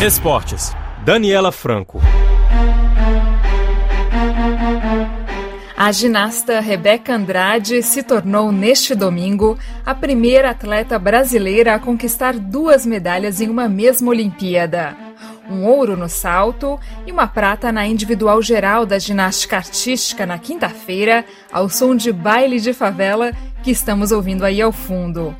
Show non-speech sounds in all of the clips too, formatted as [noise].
Esportes. Daniela Franco. A ginasta Rebeca Andrade se tornou neste domingo a primeira atleta brasileira a conquistar duas medalhas em uma mesma Olimpíada. Um ouro no salto e uma prata na individual geral da ginástica artística na quinta-feira, ao som de baile de favela que estamos ouvindo aí ao fundo.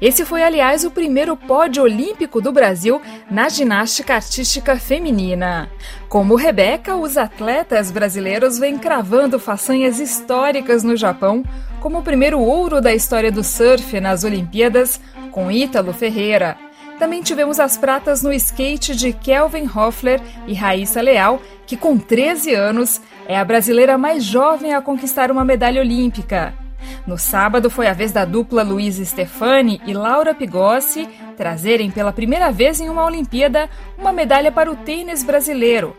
Esse foi, aliás, o primeiro pódio olímpico do Brasil na ginástica artística feminina. Como Rebeca, os atletas brasileiros vêm cravando façanhas históricas no Japão, como o primeiro ouro da história do surf nas Olimpíadas, com Ítalo Ferreira. Também tivemos as pratas no skate de Kelvin Hoffler e Raíssa Leal, que com 13 anos é a brasileira mais jovem a conquistar uma medalha olímpica. No sábado foi a vez da dupla Luiz Stefani e Laura Pigossi trazerem pela primeira vez em uma Olimpíada uma medalha para o tênis brasileiro.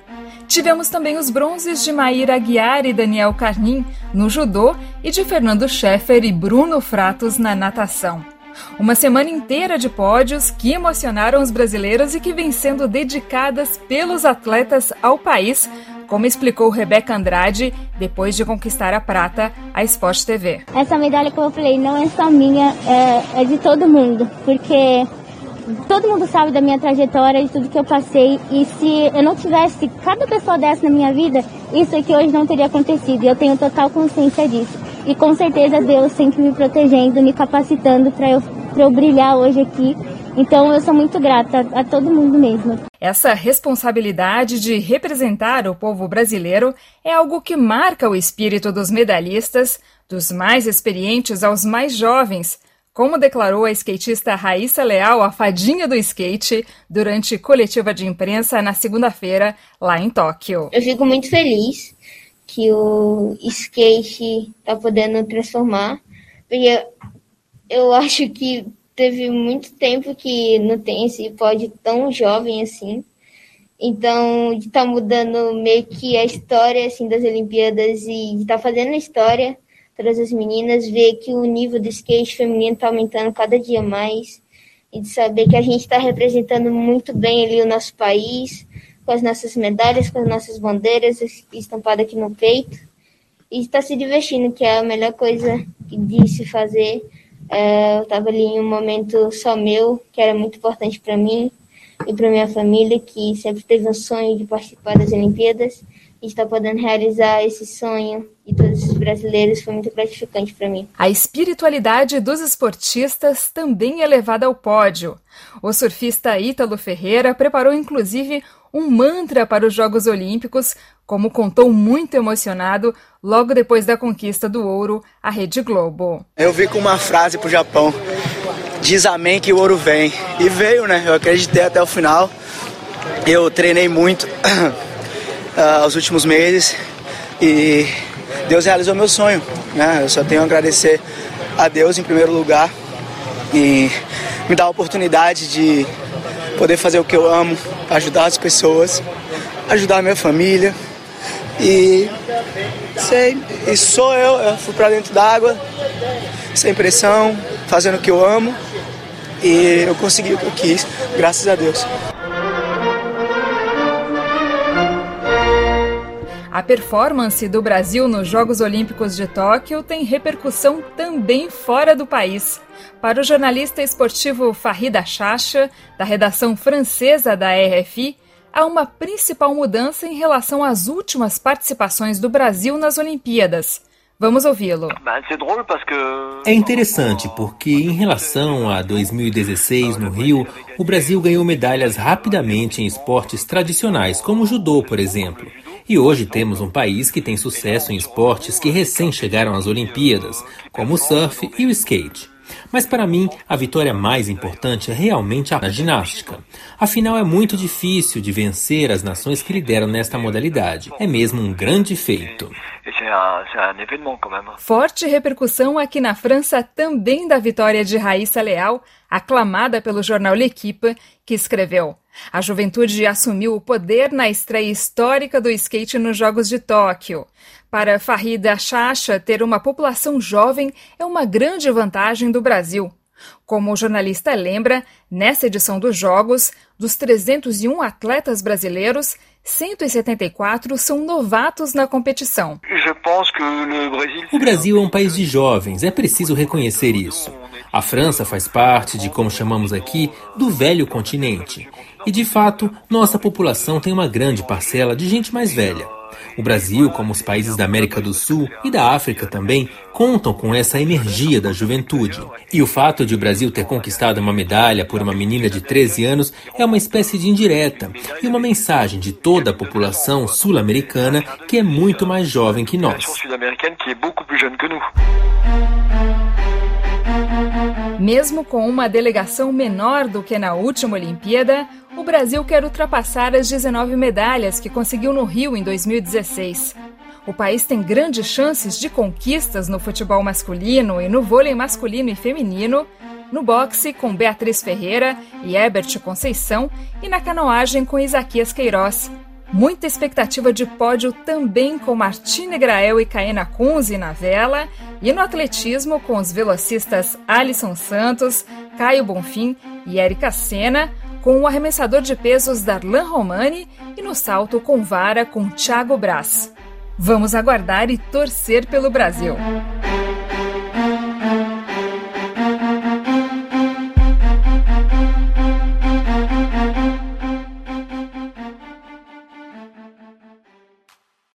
Tivemos também os bronzes de Maíra Aguiar e Daniel Carnim no judô e de Fernando Scheffer e Bruno Fratos na natação. Uma semana inteira de pódios que emocionaram os brasileiros e que vêm sendo dedicadas pelos atletas ao país como explicou Rebeca Andrade depois de conquistar a prata a Sport TV. Essa medalha, como eu falei, não é só minha, é, é de todo mundo, porque todo mundo sabe da minha trajetória, de tudo que eu passei. E se eu não tivesse cada pessoa dessa na minha vida, isso aqui hoje não teria acontecido. E eu tenho total consciência disso. E com certeza Deus sempre me protegendo, me capacitando para eu, eu brilhar hoje aqui então eu sou muito grata a, a todo mundo mesmo. Essa responsabilidade de representar o povo brasileiro é algo que marca o espírito dos medalhistas, dos mais experientes aos mais jovens, como declarou a skatista Raíssa Leal, a fadinha do skate, durante coletiva de imprensa na segunda-feira, lá em Tóquio. Eu fico muito feliz que o skate está podendo transformar, porque eu acho que teve muito tempo que não tem esse pódio tão jovem assim. Então, de tá mudando meio que a história assim das Olimpíadas e de tá fazendo a história para as meninas, ver que o nível do skate feminino está aumentando cada dia mais e de saber que a gente está representando muito bem ali o nosso país, com as nossas medalhas, com as nossas bandeiras estampadas aqui no peito e está se divertindo, que é a melhor coisa de se fazer é, eu estava ali em um momento só meu, que era muito importante para mim e para minha família, que sempre teve um sonho de participar das Olimpíadas. E estar podendo realizar esse sonho de todos os brasileiros foi muito gratificante para mim. A espiritualidade dos esportistas também é levada ao pódio. O surfista Ítalo Ferreira preparou inclusive um mantra para os Jogos Olímpicos, como contou muito emocionado logo depois da conquista do ouro à Rede Globo. Eu vi com uma frase para o Japão: diz amém que o ouro vem. E veio, né? Eu acreditei até o final. Eu treinei muito uh, [clears throat] os últimos meses e Deus realizou meu sonho. Né? Eu só tenho a agradecer a Deus em primeiro lugar e me dar a oportunidade de poder fazer o que eu amo, ajudar as pessoas, ajudar a minha família. E sei, e sou eu, eu fui para dentro d'água, sem pressão, fazendo o que eu amo. E eu consegui o que eu quis, graças a Deus. A performance do Brasil nos Jogos Olímpicos de Tóquio tem repercussão também fora do país. Para o jornalista esportivo Farida Chacha, da redação francesa da RFI, há uma principal mudança em relação às últimas participações do Brasil nas Olimpíadas. Vamos ouvi-lo. É interessante porque, em relação a 2016 no Rio, o Brasil ganhou medalhas rapidamente em esportes tradicionais, como o judô, por exemplo. E hoje temos um país que tem sucesso em esportes que recém chegaram às Olimpíadas, como o surf e o skate. Mas para mim, a vitória mais importante é realmente a ginástica. Afinal, é muito difícil de vencer as nações que lideram nesta modalidade. É mesmo um grande feito. Forte repercussão aqui na França também da vitória de Raíssa Leal, aclamada pelo jornal L'Equipe, que escreveu: A juventude assumiu o poder na estreia histórica do skate nos Jogos de Tóquio. Para Farida Chacha, ter uma população jovem é uma grande vantagem do Brasil. Como o jornalista lembra, nessa edição dos Jogos, dos 301 atletas brasileiros, 174 são novatos na competição. O Brasil é um país de jovens, é preciso reconhecer isso. A França faz parte de, como chamamos aqui, do velho continente. E de fato, nossa população tem uma grande parcela de gente mais velha. O Brasil, como os países da América do Sul e da África também, contam com essa energia da juventude. E o fato de o Brasil ter conquistado uma medalha por uma menina de 13 anos é uma espécie de indireta e uma mensagem de toda a população sul-americana que é muito mais jovem que nós. Mesmo com uma delegação menor do que na última Olimpíada, o Brasil quer ultrapassar as 19 medalhas que conseguiu no Rio em 2016. O país tem grandes chances de conquistas no futebol masculino e no vôlei masculino e feminino, no boxe com Beatriz Ferreira e Herbert Conceição e na canoagem com Isaquias Queiroz. Muita expectativa de pódio também com Martine Grael e Caena Kunze na vela e no atletismo com os velocistas Alisson Santos, Caio Bonfim e Érica Sena, com o arremessador de pesos Darlan Romani e no salto com vara com Thiago Braz. Vamos aguardar e torcer pelo Brasil.